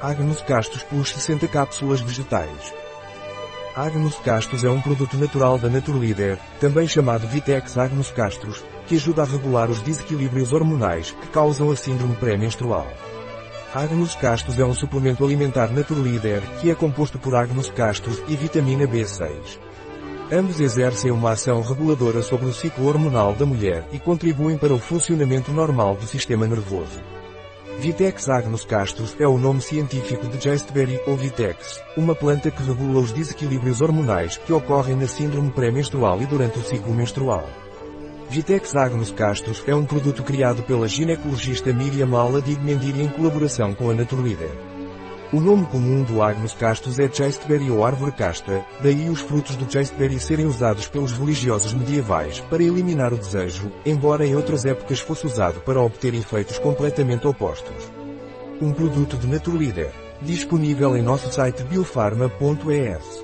Agnus Castus Plus 60 cápsulas vegetais. Agnus Castus é um produto natural da Naturleader, também chamado Vitex Agnus Castros, que ajuda a regular os desequilíbrios hormonais que causam a síndrome pré-menstrual. Agnus Castus é um suplemento alimentar Naturleader que é composto por Agnus Castus e vitamina B6. Ambos exercem uma ação reguladora sobre o ciclo hormonal da mulher e contribuem para o funcionamento normal do sistema nervoso. Vitex agnus castus é o nome científico de Jasteberry ou Vitex, uma planta que regula os desequilíbrios hormonais que ocorrem na síndrome pré-menstrual e durante o ciclo menstrual. Vitex agnus castus é um produto criado pela ginecologista Miriam Ala Digmendiri em colaboração com a Naturleader. O nome comum do Agnus castus é chasteberry ou árvore casta, daí os frutos do chasteberry serem usados pelos religiosos medievais para eliminar o desejo, embora em outras épocas fosse usado para obter efeitos completamente opostos. Um produto de Naturleader, disponível em nosso site biofarma.es.